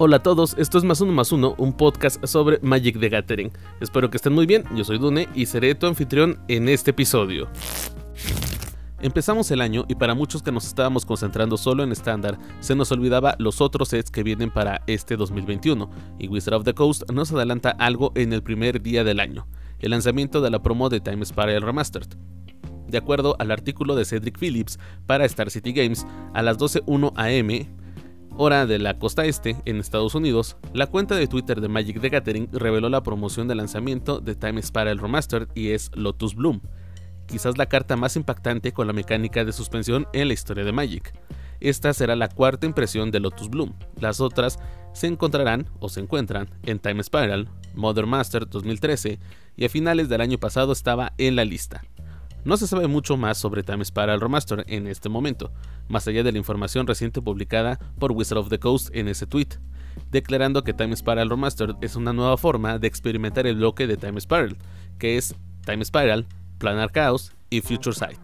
Hola a todos, esto es Más Uno Más Uno, un podcast sobre Magic the Gathering. Espero que estén muy bien, yo soy Dune y seré tu anfitrión en este episodio. Empezamos el año y para muchos que nos estábamos concentrando solo en estándar, se nos olvidaba los otros sets que vienen para este 2021, y Wizard of the Coast nos adelanta algo en el primer día del año, el lanzamiento de la promo de Time Spiral Remastered. De acuerdo al artículo de Cedric Phillips para Star City Games, a las 12.01 am, hora de la costa este, en Estados Unidos, la cuenta de Twitter de Magic the Gathering reveló la promoción de lanzamiento de Time Spiral Remastered y es Lotus Bloom, quizás la carta más impactante con la mecánica de suspensión en la historia de Magic. Esta será la cuarta impresión de Lotus Bloom. Las otras se encontrarán o se encuentran en Time Spiral, Modern Master 2013 y a finales del año pasado estaba en la lista. No se sabe mucho más sobre Time Spiral Remaster en este momento, más allá de la información reciente publicada por Wizard of the Coast en ese tweet, declarando que Time Spiral Remastered es una nueva forma de experimentar el bloque de Time Spiral, que es Time Spiral, Planar Chaos y Future Sight.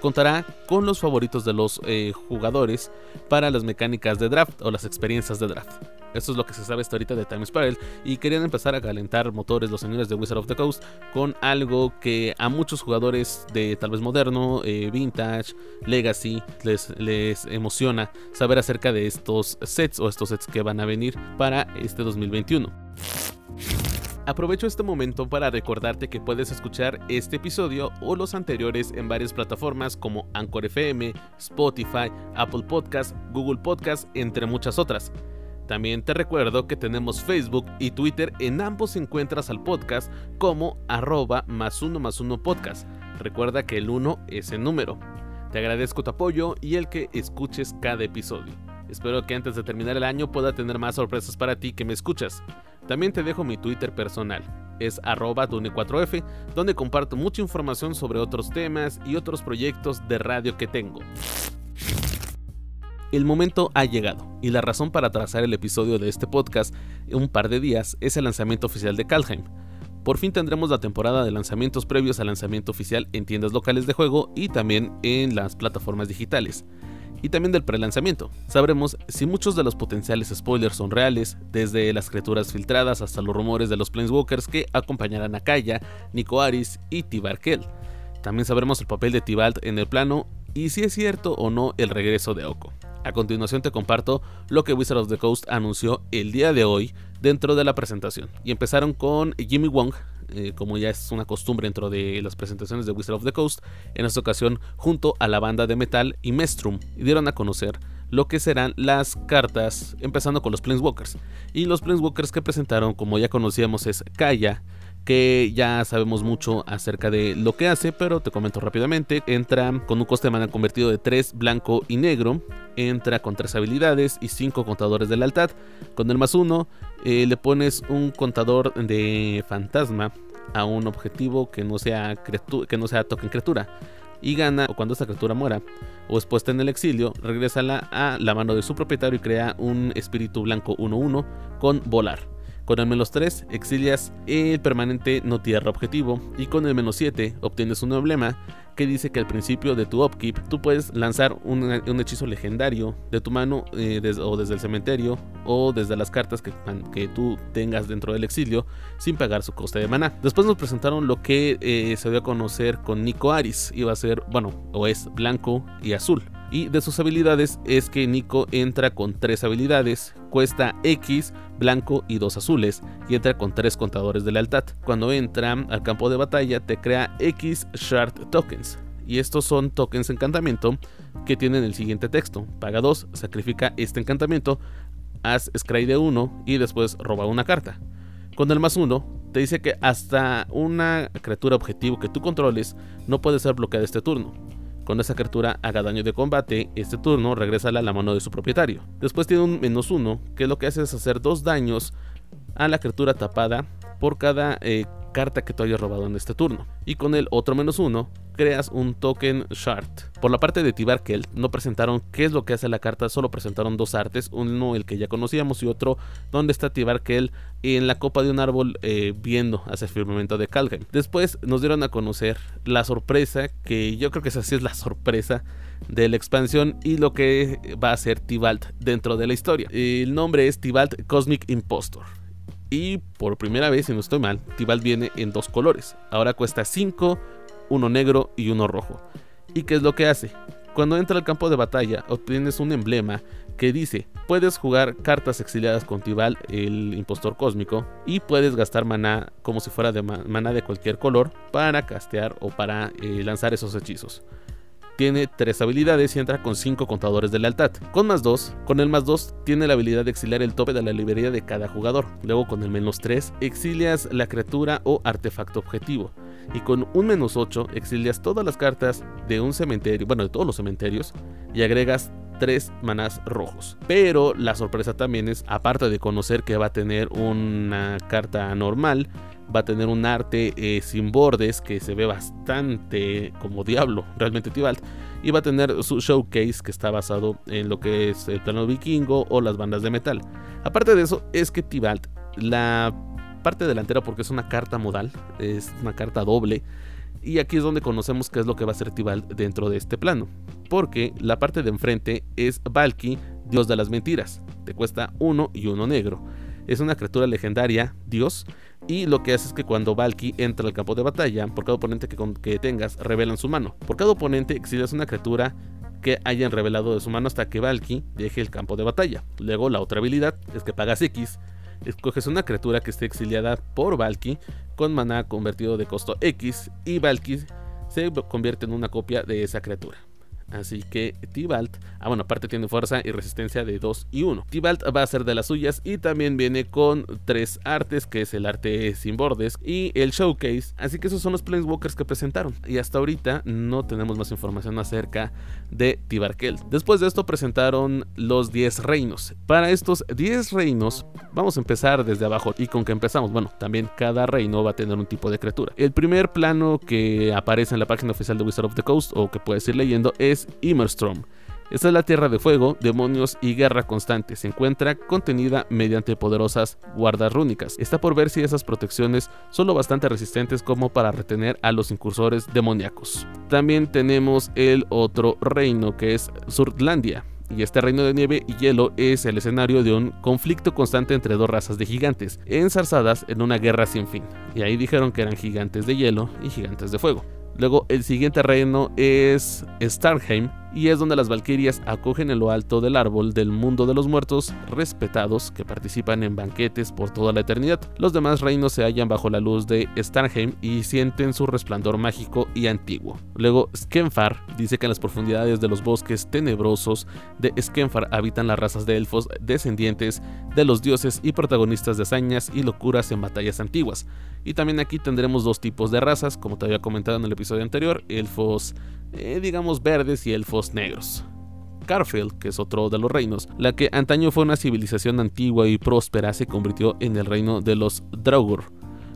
Contará con los favoritos de los eh, jugadores para las mecánicas de draft o las experiencias de draft. Esto es lo que se sabe hasta ahorita de Time Spiral y querían empezar a calentar motores los señores de Wizard of the Coast con algo que a muchos jugadores de tal vez moderno, eh, vintage, legacy les, les emociona saber acerca de estos sets o estos sets que van a venir para este 2021. Aprovecho este momento para recordarte que puedes escuchar este episodio o los anteriores en varias plataformas como Anchor FM, Spotify, Apple Podcast, Google Podcast, entre muchas otras. También te recuerdo que tenemos Facebook y Twitter, en ambos encuentras al podcast como arroba más uno más uno podcast. Recuerda que el 1 es el número. Te agradezco tu apoyo y el que escuches cada episodio. Espero que antes de terminar el año pueda tener más sorpresas para ti que me escuchas. También te dejo mi Twitter personal, es arroba dune4f, donde comparto mucha información sobre otros temas y otros proyectos de radio que tengo. El momento ha llegado, y la razón para trazar el episodio de este podcast un par de días es el lanzamiento oficial de Kalheim. Por fin tendremos la temporada de lanzamientos previos al lanzamiento oficial en tiendas locales de juego y también en las plataformas digitales. Y también del prelanzamiento. Sabremos si muchos de los potenciales spoilers son reales, desde las criaturas filtradas hasta los rumores de los Planeswalkers que acompañarán a Kaya, Nico Aris y Tibarkel. También sabremos el papel de Tibalt en el plano y si es cierto o no el regreso de Oko. A continuación te comparto lo que Wizard of the Coast anunció el día de hoy dentro de la presentación. Y empezaron con Jimmy Wong, eh, como ya es una costumbre dentro de las presentaciones de Wizard of the Coast, en esta ocasión junto a la banda de metal y Mestrum, y dieron a conocer lo que serán las cartas, empezando con los Planeswalkers. Y los Planeswalkers que presentaron, como ya conocíamos, es Kaya, que ya sabemos mucho acerca de lo que hace, pero te comento rápidamente. Entra con un coste de mana convertido de 3 blanco y negro, entra con 3 habilidades y 5 contadores de lealtad. Con el más 1 eh, le pones un contador de fantasma a un objetivo que no sea, que no sea token criatura y gana o cuando esta criatura muera o es puesta en el exilio, regrésala a la mano de su propietario y crea un espíritu blanco 1-1 con volar. Con el menos 3 exilias el permanente no tierra objetivo y con el menos 7 obtienes un emblema que dice que al principio de tu upkeep tú puedes lanzar un, hechizo legendario de tu mano eh, o desde el cementerio o desde las cartas que, que, tú tengas dentro del exilio sin pagar su coste de maná. Después nos presentaron lo que eh, se dio a conocer con Nico Aris. Iba a ser, bueno, o es blanco y azul. Y de sus habilidades es que Nico entra con tres habilidades, cuesta X, blanco y dos azules, y entra con tres contadores de lealtad. Cuando entra al campo de batalla te crea X Shard Tokens. Y estos son tokens encantamiento que tienen el siguiente texto. Paga 2, sacrifica este encantamiento, haz scry de 1 y después roba una carta. Con el más 1 te dice que hasta una criatura objetivo que tú controles no puede ser bloqueada este turno. Cuando esa criatura haga daño de combate, este turno regresa a la mano de su propietario. Después tiene un menos uno, que lo que hace es hacer dos daños a la criatura tapada por cada eh, carta que tú hayas robado en este turno. Y con el otro menos uno, creas un token shard. Por la parte de Tibarkel no presentaron qué es lo que hace la carta, solo presentaron dos artes, uno el que ya conocíamos y otro donde está Tibarkel en la copa de un árbol eh, viendo hacia el firmamento de Kalheim. Después nos dieron a conocer la sorpresa, que yo creo que esa sí es la sorpresa de la expansión y lo que va a ser Tibalt dentro de la historia. El nombre es Tibalt Cosmic Impostor. Y por primera vez, si no estoy mal, Tibalt viene en dos colores. Ahora cuesta 5, uno negro y uno rojo. ¿Y qué es lo que hace? Cuando entra al campo de batalla, obtienes un emblema que dice: Puedes jugar cartas exiliadas con Tibalt, el impostor cósmico, y puedes gastar maná como si fuera de maná de cualquier color para castear o para eh, lanzar esos hechizos tiene 3 habilidades y entra con 5 contadores de lealtad. Con más 2, con el más 2 tiene la habilidad de exiliar el tope de la librería de cada jugador. Luego con el menos 3 exilias la criatura o artefacto objetivo. Y con un menos 8 exilias todas las cartas de un cementerio, bueno de todos los cementerios, y agregas 3 manás rojos. Pero la sorpresa también es, aparte de conocer que va a tener una carta normal, va a tener un arte eh, sin bordes que se ve bastante como diablo, realmente Tibalt. Y va a tener su showcase que está basado en lo que es el plano vikingo o las bandas de metal. Aparte de eso, es que Tibalt, la parte delantera, porque es una carta modal, es una carta doble. Y aquí es donde conocemos qué es lo que va a ser Tibalt dentro de este plano. Porque la parte de enfrente es Valky, dios de las mentiras. Te cuesta uno y uno negro. Es una criatura legendaria, dios, y lo que hace es que cuando Valky entra al campo de batalla, por cada oponente que, tengas, revelan su mano. Por cada oponente exilias una criatura que hayan revelado de su mano hasta que Valky deje el campo de batalla. Luego la otra habilidad es que pagas X, escoges una criatura que esté exiliada por Valky con maná convertido de costo X y Valky se convierte en una copia de esa criatura. Así que Tibalt, ah bueno, aparte tiene fuerza y resistencia de 2 y 1. Tibalt va a ser de las suyas y también viene con tres artes, que es el arte sin bordes y el showcase. Así que esos son los Planeswalkers que presentaron. Y hasta ahorita no tenemos más información acerca de Tibarkel. Después de esto presentaron los 10 reinos. Para estos 10 reinos vamos a empezar desde abajo y con que empezamos, bueno, también cada reino va a tener un tipo de criatura. El primer plano que aparece en la página oficial de Wizard of the Coast o que puedes ir leyendo es Immerstrom. Esta es la tierra de fuego, demonios y guerra constante. Se encuentra contenida mediante poderosas guardas rúnicas. Está por ver si esas protecciones son lo bastante resistentes como para retener a los incursores demoníacos. También tenemos el otro reino que es Surtlandia. Y este reino de nieve y hielo es el escenario de un conflicto constante entre dos razas de gigantes, enzarzadas en una guerra sin fin. Y ahí dijeron que eran gigantes de hielo y gigantes de fuego. Luego el siguiente reino es Starheim y es donde las valquirias acogen en lo alto del árbol del mundo de los muertos respetados que participan en banquetes por toda la eternidad. Los demás reinos se hallan bajo la luz de Starheim y sienten su resplandor mágico y antiguo. Luego Skenfar dice que en las profundidades de los bosques tenebrosos de Skenfar habitan las razas de elfos descendientes de los dioses y protagonistas de hazañas y locuras en batallas antiguas. Y también aquí tendremos dos tipos de razas, como te había comentado en el episodio anterior, elfos eh, digamos verdes y elfos negros. Carfield, que es otro de los reinos, la que antaño fue una civilización antigua y próspera, se convirtió en el reino de los Draugr,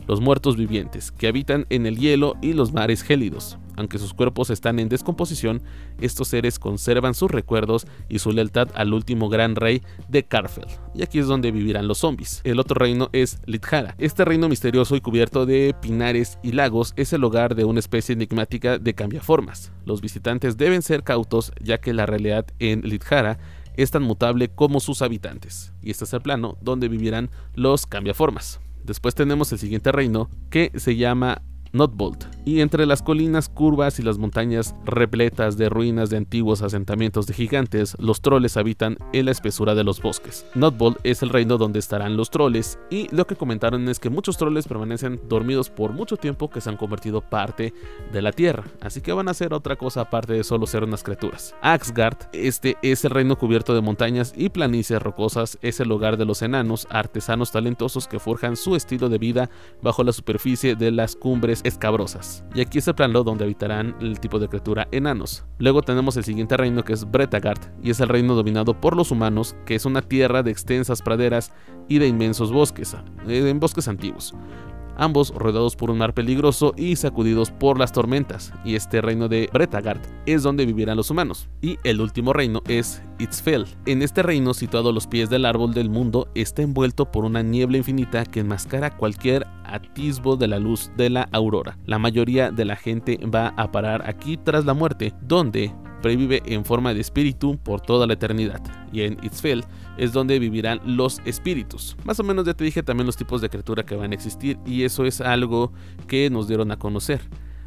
los muertos vivientes, que habitan en el hielo y los mares gélidos. Aunque sus cuerpos están en descomposición, estos seres conservan sus recuerdos y su lealtad al último gran rey de Carfel. Y aquí es donde vivirán los zombies. El otro reino es Lithara. Este reino misterioso y cubierto de pinares y lagos es el hogar de una especie enigmática de cambiaformas. Los visitantes deben ser cautos ya que la realidad en Lithara es tan mutable como sus habitantes. Y este es el plano donde vivirán los cambiaformas. Después tenemos el siguiente reino que se llama Notbolt, y entre las colinas curvas y las montañas repletas de ruinas de antiguos asentamientos de gigantes, los troles habitan en la espesura de los bosques. Notbolt es el reino donde estarán los troles, y lo que comentaron es que muchos troles permanecen dormidos por mucho tiempo que se han convertido parte de la tierra, así que van a ser otra cosa aparte de solo ser unas criaturas. Axgard, este es el reino cubierto de montañas y planicies rocosas, es el hogar de los enanos, artesanos talentosos que forjan su estilo de vida bajo la superficie de las cumbres escabrosas. Y aquí es el plano donde habitarán el tipo de criatura enanos. Luego tenemos el siguiente reino que es Bretagard, y es el reino dominado por los humanos, que es una tierra de extensas praderas y de inmensos bosques, eh, en bosques antiguos. Ambos rodeados por un mar peligroso y sacudidos por las tormentas, y este reino de Bretagard es donde vivirán los humanos. Y el último reino es Itzfell. En este reino, situado a los pies del árbol del mundo, está envuelto por una niebla infinita que enmascara cualquier atisbo de la luz de la aurora. La mayoría de la gente va a parar aquí tras la muerte, donde previve en forma de espíritu por toda la eternidad. Y en Itzfell es donde vivirán los espíritus. Más o menos ya te dije también los tipos de criatura que van a existir y eso es algo que nos dieron a conocer.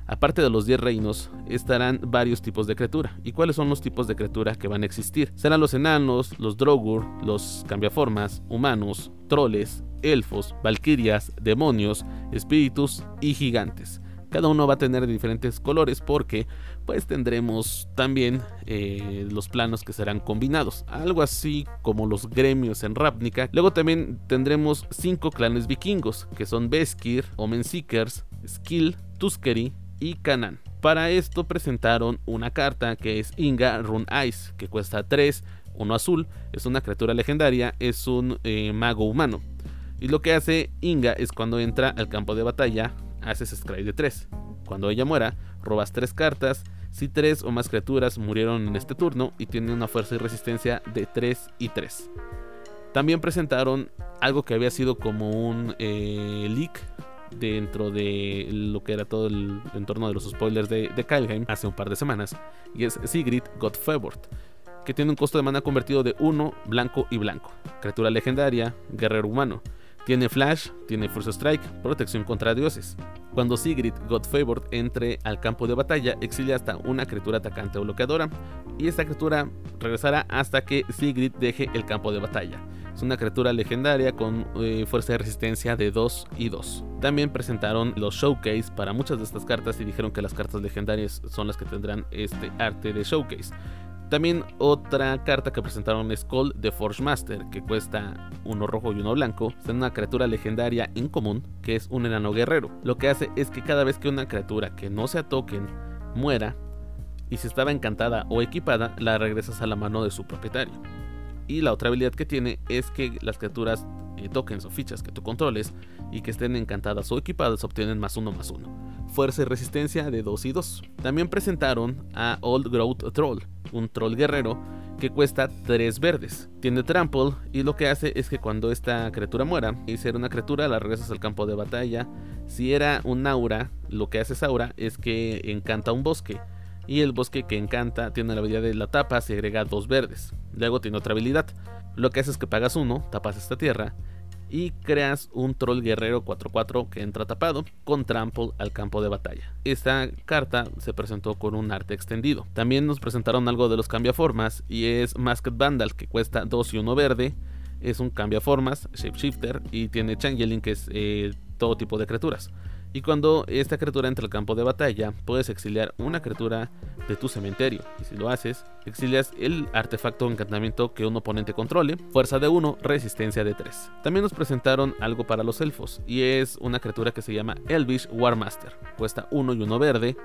Aparte de los 10 reinos, estarán varios tipos de criatura. ¿Y cuáles son los tipos de criatura que van a existir? Serán los enanos, los drogur, los cambiaformas, humanos, troles, elfos, valquirias, demonios, espíritus y gigantes. Cada uno va a tener diferentes colores porque pues tendremos también eh, los planos que serán combinados, algo así como los gremios en Ravnica. Luego también tendremos cinco clanes vikingos que son Beskir, Omenseekers, Skill, Tuskeri y Kanan. Para esto presentaron una carta que es Inga Run Ice, que cuesta 3, uno azul, es una criatura legendaria, es un eh, mago humano. Y lo que hace Inga es cuando entra al campo de batalla, haces scry de 3. Cuando ella muera, robas 3 cartas. Si 3 o más criaturas murieron en este turno y tienen una fuerza y resistencia de 3 y 3. También presentaron algo que había sido como un eh, leak dentro de lo que era todo el entorno de los spoilers de, de hace un par de semanas. Y es Sigrid Godfevort, que tiene un costo de mana convertido de 1 blanco y blanco. Criatura legendaria, guerrero humano. Tiene Flash, tiene Force Strike, protección contra dioses. Cuando Sigrid Godfavored entre al campo de batalla, exilia hasta una criatura atacante o bloqueadora, y esta criatura regresará hasta que Sigrid deje el campo de batalla. Es una criatura legendaria con eh, fuerza de resistencia de 2 y 2. También presentaron los showcase para muchas de estas cartas y dijeron que las cartas legendarias son las que tendrán este arte de showcase. También otra carta que presentaron es Call de Forge Master, que cuesta uno rojo y uno blanco. Es una criatura legendaria en común, que es un enano guerrero. Lo que hace es que cada vez que una criatura que no sea token muera, y si estaba encantada o equipada, la regresas a la mano de su propietario. Y la otra habilidad que tiene es que las criaturas, eh, tokens o fichas que tú controles y que estén encantadas o equipadas obtienen más uno más uno. Fuerza y resistencia de 2 y 2. También presentaron a Old Growth Troll, un troll guerrero que cuesta 3 verdes. Tiene trample y lo que hace es que cuando esta criatura muera, y si una criatura, la regresas al campo de batalla. Si era un aura, lo que hace esa aura es que encanta un bosque. Y el bosque que encanta tiene la habilidad de la tapa, se agrega dos verdes. Luego tiene otra habilidad. Lo que hace es que pagas uno, tapas esta tierra y creas un troll guerrero 4-4 que entra tapado con trample al campo de batalla. Esta carta se presentó con un arte extendido. También nos presentaron algo de los cambiaformas y es Masked Vandal que cuesta 2 y 1 verde. Es un cambiaformas, shapeshifter y tiene changeling que es eh, todo tipo de criaturas. Y cuando esta criatura entra al campo de batalla, puedes exiliar una criatura de tu cementerio. Y si lo haces, exilias el artefacto o encantamiento que un oponente controle, fuerza de 1, resistencia de 3. También nos presentaron algo para los elfos, y es una criatura que se llama Elvish Warmaster. Cuesta 1 y 1 verde,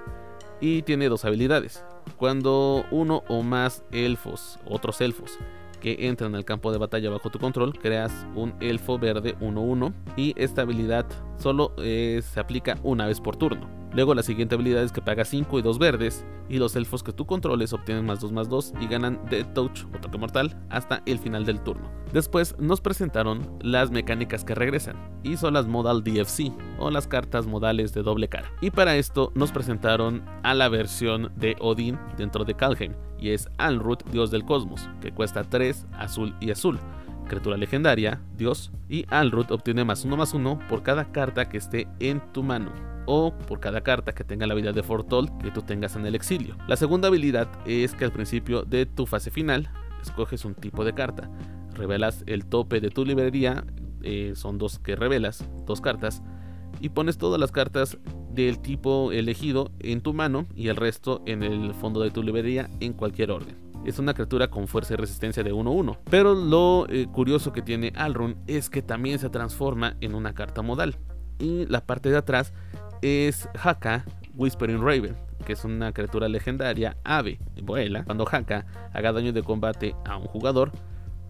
y tiene dos habilidades. Cuando uno o más elfos, otros elfos, que entran al campo de batalla bajo tu control, creas un elfo verde 1-1 y esta habilidad solo eh, se aplica una vez por turno. Luego la siguiente habilidad es que paga 5 y 2 verdes y los elfos que tú controles obtienen más 2 más 2 y ganan Dead Touch o toque mortal hasta el final del turno. Después nos presentaron las mecánicas que regresan y son las Modal DFC o las cartas modales de doble cara. Y para esto nos presentaron a la versión de Odin dentro de Kalheim y es Alrut, dios del cosmos, que cuesta 3 azul y azul criatura legendaria, Dios, y Alrut obtiene más uno más uno por cada carta que esté en tu mano o por cada carta que tenga la habilidad de Fortol que tú tengas en el exilio. La segunda habilidad es que al principio de tu fase final escoges un tipo de carta, revelas el tope de tu librería, eh, son dos que revelas, dos cartas, y pones todas las cartas del tipo elegido en tu mano y el resto en el fondo de tu librería en cualquier orden es una criatura con fuerza y resistencia de 1-1. Pero lo eh, curioso que tiene Alrun es que también se transforma en una carta modal. Y la parte de atrás es Haka Whispering Raven, que es una criatura legendaria, ave, vuela. Cuando Haka haga daño de combate a un jugador,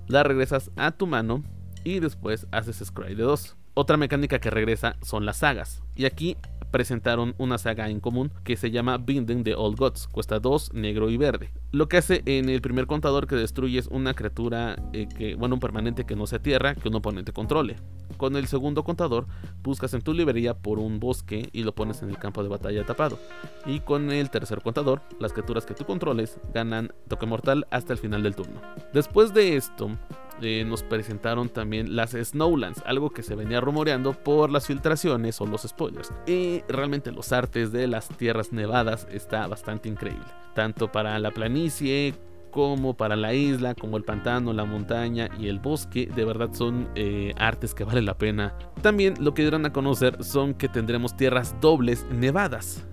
la regresas a tu mano y después haces Scry de 2. Otra mecánica que regresa son las sagas. Y aquí presentaron una saga en común que se llama Binding the Old Gods. Cuesta 2, negro y verde. Lo que hace en el primer contador que destruye es una criatura, eh, que, bueno, un permanente que no sea tierra, que un oponente controle. Con el segundo contador, buscas en tu librería por un bosque y lo pones en el campo de batalla tapado. Y con el tercer contador, las criaturas que tú controles ganan toque mortal hasta el final del turno. Después de esto, eh, nos presentaron también las Snowlands, algo que se venía rumoreando por las filtraciones o los spoilers. Y realmente los artes de las tierras nevadas está bastante increíble, tanto para la planicie como para la isla, como el pantano, la montaña y el bosque, de verdad son eh, artes que vale la pena. También lo que dieron a conocer son que tendremos tierras dobles nevadas.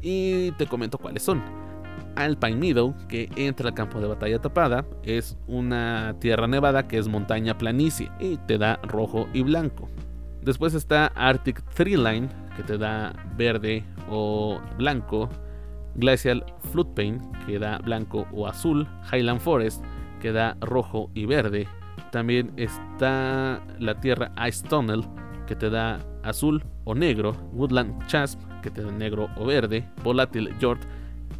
Y te comento cuáles son. Alpine Meadow, que entra al campo de batalla tapada, es una tierra nevada que es montaña planicie y te da rojo y blanco. Después está Arctic Tree Line, que te da verde o blanco. Glacial Floodplain, que da blanco o azul. Highland Forest, que da rojo y verde. También está la tierra Ice Tunnel, que te da azul o negro. Woodland Chasm, que te da negro o verde. Volatile Jord,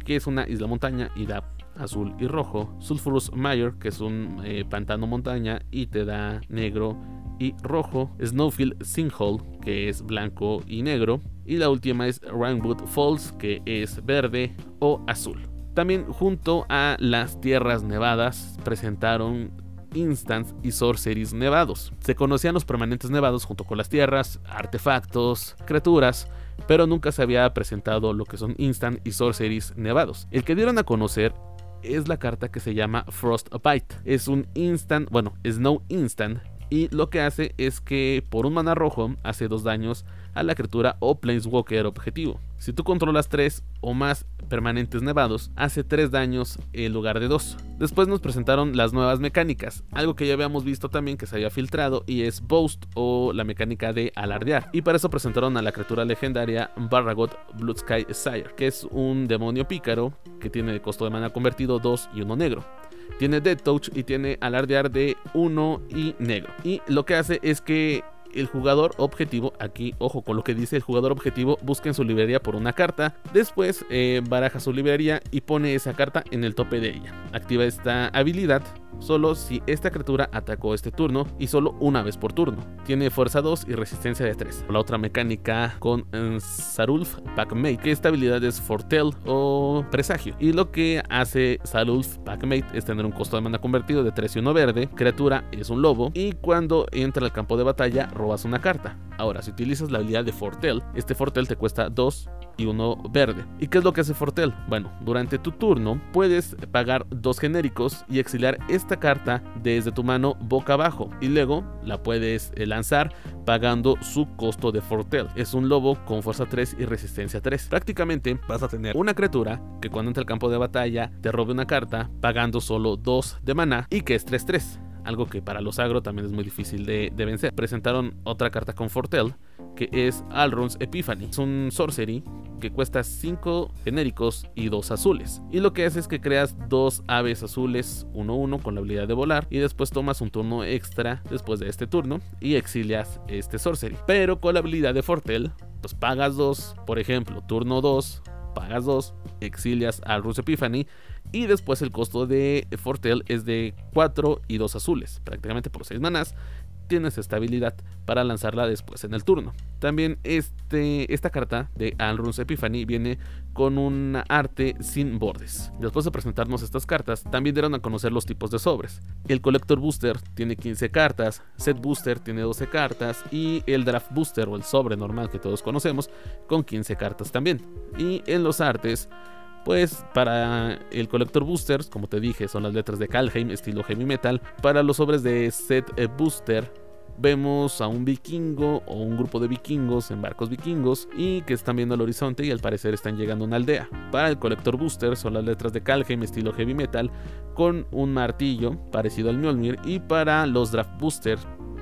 que es una isla montaña y da azul y rojo. Sulphurous Mayor, que es un eh, pantano montaña y te da negro y rojo. Snowfield Sinkhole, que es blanco y negro. Y la última es Rainwood Falls, que es verde o azul. También junto a las tierras nevadas presentaron instants y sorceries nevados. Se conocían los permanentes nevados junto con las tierras, artefactos, criaturas, pero nunca se había presentado lo que son instant y sorceries nevados. El que dieron a conocer es la carta que se llama Frostbite. Es un instant, bueno, Snow Instant y lo que hace es que por un mana rojo hace dos daños a la criatura o Planeswalker objetivo. Si tú controlas tres o más permanentes nevados, hace tres daños en lugar de dos. Después nos presentaron las nuevas mecánicas, algo que ya habíamos visto también que se había filtrado y es Boast o la mecánica de alardear. Y para eso presentaron a la criatura legendaria Barragot Blood Sky Sire, que es un demonio pícaro que tiene costo de mana convertido 2 y uno negro tiene Dead Touch y tiene alardear de 1 y negro. Y lo que hace es que el jugador objetivo, aquí ojo con lo que dice el jugador objetivo, busca en su librería por una carta, después eh, baraja su librería y pone esa carta en el tope de ella. Activa esta habilidad solo si esta criatura atacó este turno y solo una vez por turno. Tiene fuerza 2 y resistencia de 3. La otra mecánica con eh, Sarulf Packmate, que esta habilidad es Fortel o Presagio. Y lo que hace Sarulf Packmate es tener un costo de mana convertido de 3 y 1 verde. Criatura es un lobo y cuando entra al campo de batalla robas una carta. Ahora, si utilizas la habilidad de Fortel, este Fortel te cuesta 2 y uno verde. ¿Y qué es lo que hace Fortel? Bueno, durante tu turno puedes pagar dos genéricos y exiliar esta carta desde tu mano boca abajo y luego la puedes eh, lanzar pagando su costo de Fortel. Es un lobo con fuerza 3 y resistencia 3. Prácticamente vas a tener una criatura que cuando entra al campo de batalla te robe una carta pagando solo 2 de mana y que es 3-3 algo que para los agro también es muy difícil de, vencer. Presentaron otra carta con Fortel, que es Alron's Epiphany. Es un sorcery que cuesta 5 genéricos y 2 azules. Y lo que hace es que creas dos aves azules 1-1 con la habilidad de volar y después tomas un turno extra después de este turno y exilias este sorcery. Pero con la habilidad de Fortel, pues pagas 2, por ejemplo, turno 2, pagas 2, exilias al Rus Epiphany y después el costo de Fortel es de 4 y 2 azules, prácticamente por 6 manás. Tienes estabilidad para lanzarla después en el turno. También este, esta carta de Alrun's Epiphany viene con un arte sin bordes. Después de presentarnos estas cartas, también dieron a conocer los tipos de sobres. El Collector Booster tiene 15 cartas, Set Booster tiene 12 cartas y el Draft Booster o el sobre normal que todos conocemos con 15 cartas también. Y en los artes pues para el colector boosters, como te dije, son las letras de Kalheim, estilo heavy metal. Para los sobres de set eh, booster, vemos a un vikingo o un grupo de vikingos en barcos vikingos y que están viendo el horizonte y al parecer están llegando a una aldea. Para el colector booster son las letras de Kalheim estilo heavy metal con un martillo parecido al Mjolnir y para los draft booster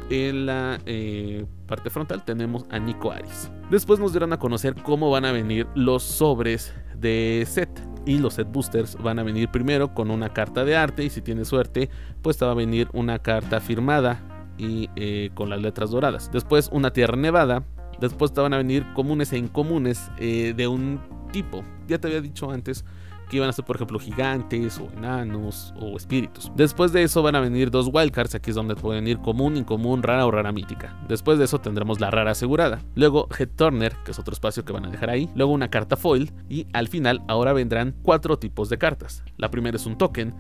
en la eh, parte frontal tenemos a Nico Aris. Después nos dieron a conocer cómo van a venir los sobres de set. Y los set boosters van a venir primero con una carta de arte y si tienes suerte, pues te va a venir una carta firmada y eh, con las letras doradas. Después una Tierra Nevada. Después te van a venir comunes e incomunes eh, de un tipo. Ya te había dicho antes que iban a ser, por ejemplo, gigantes o enanos o espíritus. Después de eso van a venir dos wildcards, aquí es donde pueden ir común, incomún, rara o rara mítica. Después de eso tendremos la rara asegurada. Luego Head Turner, que es otro espacio que van a dejar ahí. Luego una carta foil y al final ahora vendrán cuatro tipos de cartas. La primera es un token,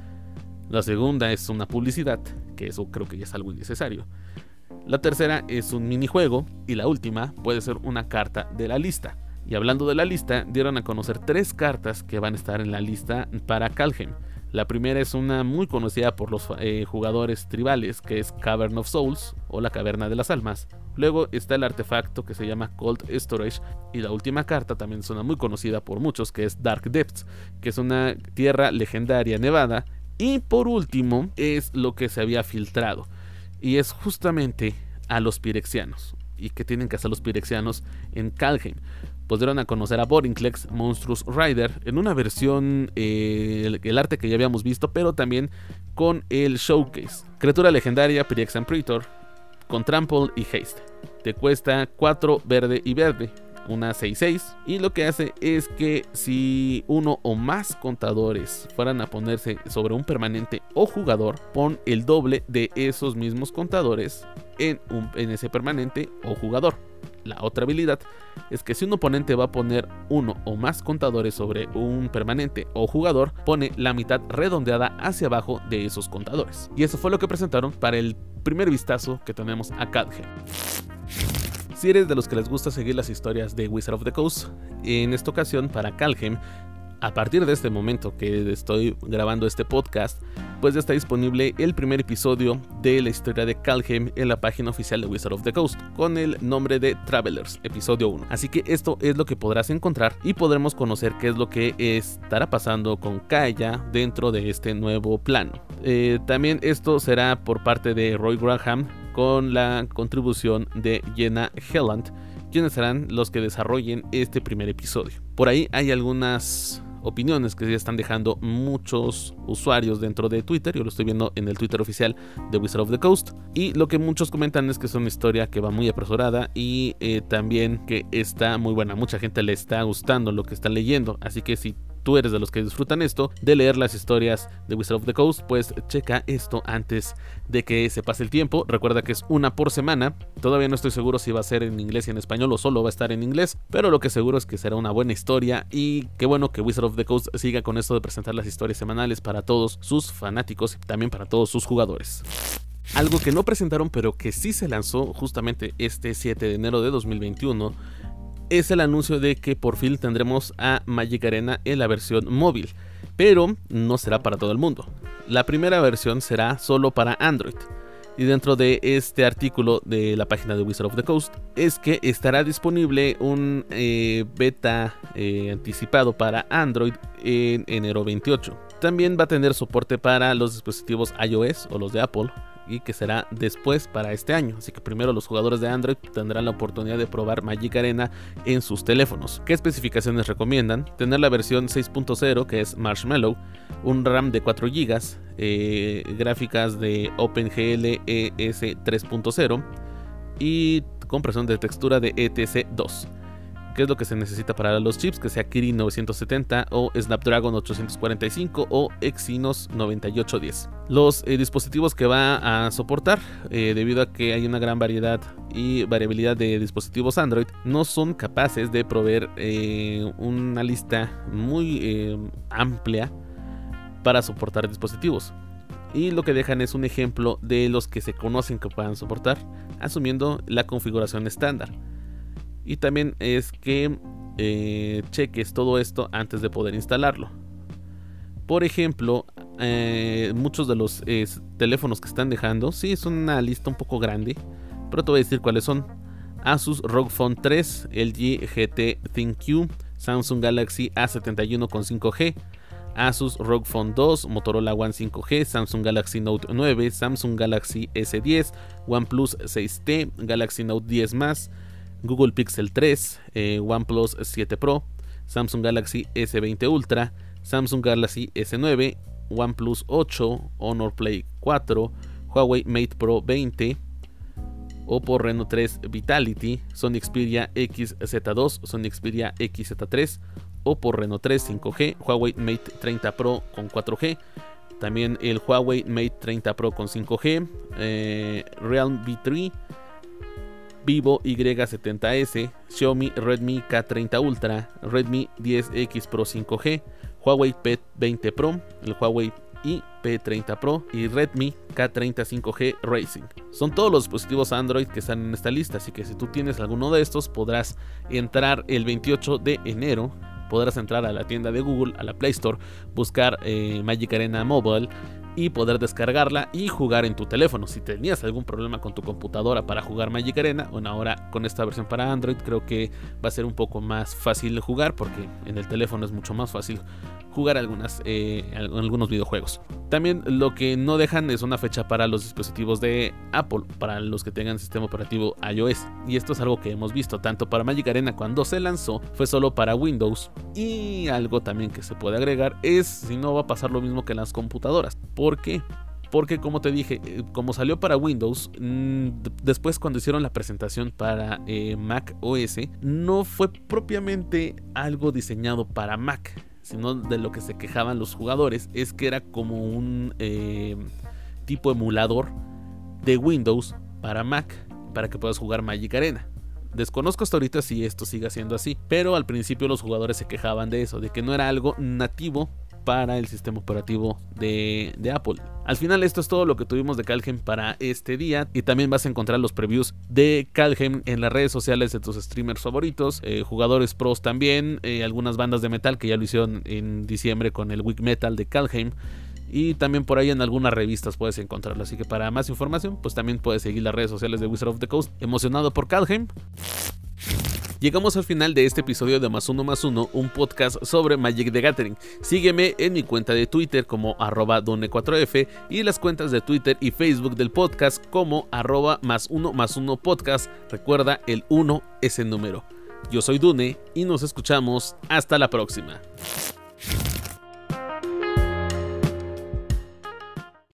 la segunda es una publicidad, que eso creo que ya es algo innecesario. La tercera es un minijuego y la última puede ser una carta de la lista. Y hablando de la lista, dieron a conocer tres cartas que van a estar en la lista para Calheim. La primera es una muy conocida por los eh, jugadores tribales, que es Cavern of Souls o la Caverna de las Almas. Luego está el artefacto que se llama Cold Storage. Y la última carta también es una muy conocida por muchos, que es Dark Depths, que es una tierra legendaria nevada. Y por último es lo que se había filtrado. Y es justamente a los pirexianos. ¿Y qué tienen que hacer los pirexianos en Calheim? Podrán a conocer a Borinclex Monstrous Rider en una versión, eh, el, arte que ya habíamos visto, pero también con el showcase. Criatura legendaria Pyrexian Praetor con Trample y Haste. Te cuesta 4 verde y verde una 6-6 y lo que hace es que si uno o más contadores fueran a ponerse sobre un permanente o jugador, pon el doble de esos mismos contadores en, un, en ese permanente o jugador. La otra habilidad es que si un oponente va a poner uno o más contadores sobre un permanente o jugador, pone la mitad redondeada hacia abajo de esos contadores. Y eso fue lo que presentaron para el primer vistazo que tenemos a Cadge. Si eres de los que les gusta seguir las historias de Wizard of the Coast, en esta ocasión para Calheim a partir de este momento que estoy grabando este podcast, pues ya está disponible el primer episodio de la historia de Calheim en la página oficial de Wizard of the Coast, con el nombre de Travelers, episodio 1. Así que esto es lo que podrás encontrar y podremos conocer qué es lo que estará pasando con Kaya dentro de este nuevo plano. Eh, también esto será por parte de Roy Graham con la contribución de Jenna Helland, quienes serán los que desarrollen este primer episodio. Por ahí hay algunas opiniones que ya están dejando muchos usuarios dentro de Twitter. Yo lo estoy viendo en el Twitter oficial de Wizard of the Coast. Y lo que muchos comentan es que es una historia que va muy apresurada y eh, también que está muy buena. Mucha gente le está gustando lo que está leyendo. Así que si tú eres de los que disfrutan esto, de leer las historias de Wizard of the Coast, pues checa esto antes de que se pase el tiempo. Recuerda que es una por semana. Todavía no estoy seguro si va a ser en inglés y en español o solo va a estar en inglés, pero lo que seguro es que será una buena historia y qué bueno que Wizard of the Coast siga con esto de presentar las historias semanales para todos sus fanáticos y también para todos sus jugadores. Algo que no presentaron pero que sí se lanzó justamente este 7 de enero de 2021 es el anuncio de que por fin tendremos a Magic Arena en la versión móvil, pero no será para todo el mundo. La primera versión será solo para Android. Y dentro de este artículo de la página de Wizard of the Coast es que estará disponible un eh, beta eh, anticipado para Android en enero 28. También va a tener soporte para los dispositivos iOS o los de Apple, y que será después para este año. Así que primero los jugadores de Android tendrán la oportunidad de probar Magic Arena en sus teléfonos. ¿Qué especificaciones recomiendan? Tener la versión 6.0 que es Marshmallow, un RAM de 4 GB, eh, gráficas de OpenGL ES 3.0 y compresión de textura de ETC 2 qué es lo que se necesita para los chips, que sea Kirin 970 o Snapdragon 845 o Exynos 9810. Los eh, dispositivos que va a soportar, eh, debido a que hay una gran variedad y variabilidad de dispositivos Android, no son capaces de proveer eh, una lista muy amplia para soportar dispositivos. Y lo que dejan es un ejemplo de los que se conocen que puedan soportar, asumiendo la configuración estándar. Y también es que eh, cheques todo esto antes de poder instalarlo. Por ejemplo, eh, muchos de los teléfonos que están dejando, sí, es una lista un poco grande, pero te voy a decir cuáles son. Asus ROG Phone 3, LG GT ThinQ, Samsung Galaxy A71 con 5G, Asus ROG Phone 2, Motorola One 5G, Samsung Galaxy Note 9, Samsung Galaxy S10, OnePlus 6T, Galaxy Note 10 Google Pixel 3, eh, OnePlus 7 Pro, Samsung Galaxy S20 Ultra, Samsung Galaxy S9, OnePlus 8, Honor Play 4, Huawei Mate Pro 20, Oppo Reno 3 Vitality, Sony Xperia XZ2, Sony Xperia XZ3, Oppo Reno 3 5G, Huawei Mate 30 Pro con 4G, también el Huawei Mate 30 Pro con 5G, eh, Realme V3, Vivo Y70S, Xiaomi Redmi K30 Ultra, Redmi 10X Pro 5G, Huawei P20 Pro, el Huawei y P30 Pro y Redmi K30 5G Racing. Son todos los dispositivos Android que están en esta lista, así que si tú tienes alguno de estos podrás entrar el 28 de enero podrás entrar a la tienda de Google, a la Play Store, buscar eh, Magic Arena Mobile y poder descargarla y jugar en tu teléfono. Si tenías algún problema con tu computadora para jugar Magic Arena, bueno, ahora con esta versión para Android creo que va a ser un poco más fácil de jugar porque en el teléfono es mucho más fácil jugar algunas, eh, algunos videojuegos. También lo que no dejan es una fecha para los dispositivos de Apple, para los que tengan sistema operativo iOS. Y esto es algo que hemos visto tanto para Magic Arena cuando se lanzó, fue solo para Windows. Y algo también que se puede agregar es si no va a pasar lo mismo que en las computadoras. ¿Por qué? Porque como te dije, eh, como salió para Windows, mm, después cuando hicieron la presentación para eh, Mac OS, no fue propiamente algo diseñado para Mac sino de lo que se quejaban los jugadores, es que era como un eh, tipo emulador de Windows para Mac, para que puedas jugar Magic Arena. Desconozco hasta ahorita si esto sigue siendo así, pero al principio los jugadores se quejaban de eso, de que no era algo nativo para el sistema operativo de, Apple. Al final esto es todo lo que tuvimos de Calgem para este día y también vas a encontrar los previews de Calgem en las redes sociales de tus streamers favoritos, eh, jugadores pros también, eh, algunas bandas de metal que ya lo hicieron en diciembre con el Week Metal de Calgem y también por ahí en algunas revistas puedes encontrarlo. Así que para más información, pues también puedes seguir las redes sociales de Wizard of the Coast. Emocionado por Calheim. Llegamos al final de este episodio de Más Uno Más Uno, un podcast sobre Magic the Gathering. Sígueme en mi cuenta de Twitter como arroba Dune4F y las cuentas de Twitter y Facebook del podcast como arroba más uno más uno podcast. Recuerda, el 1 es el número. Yo soy Dune y nos escuchamos hasta la próxima.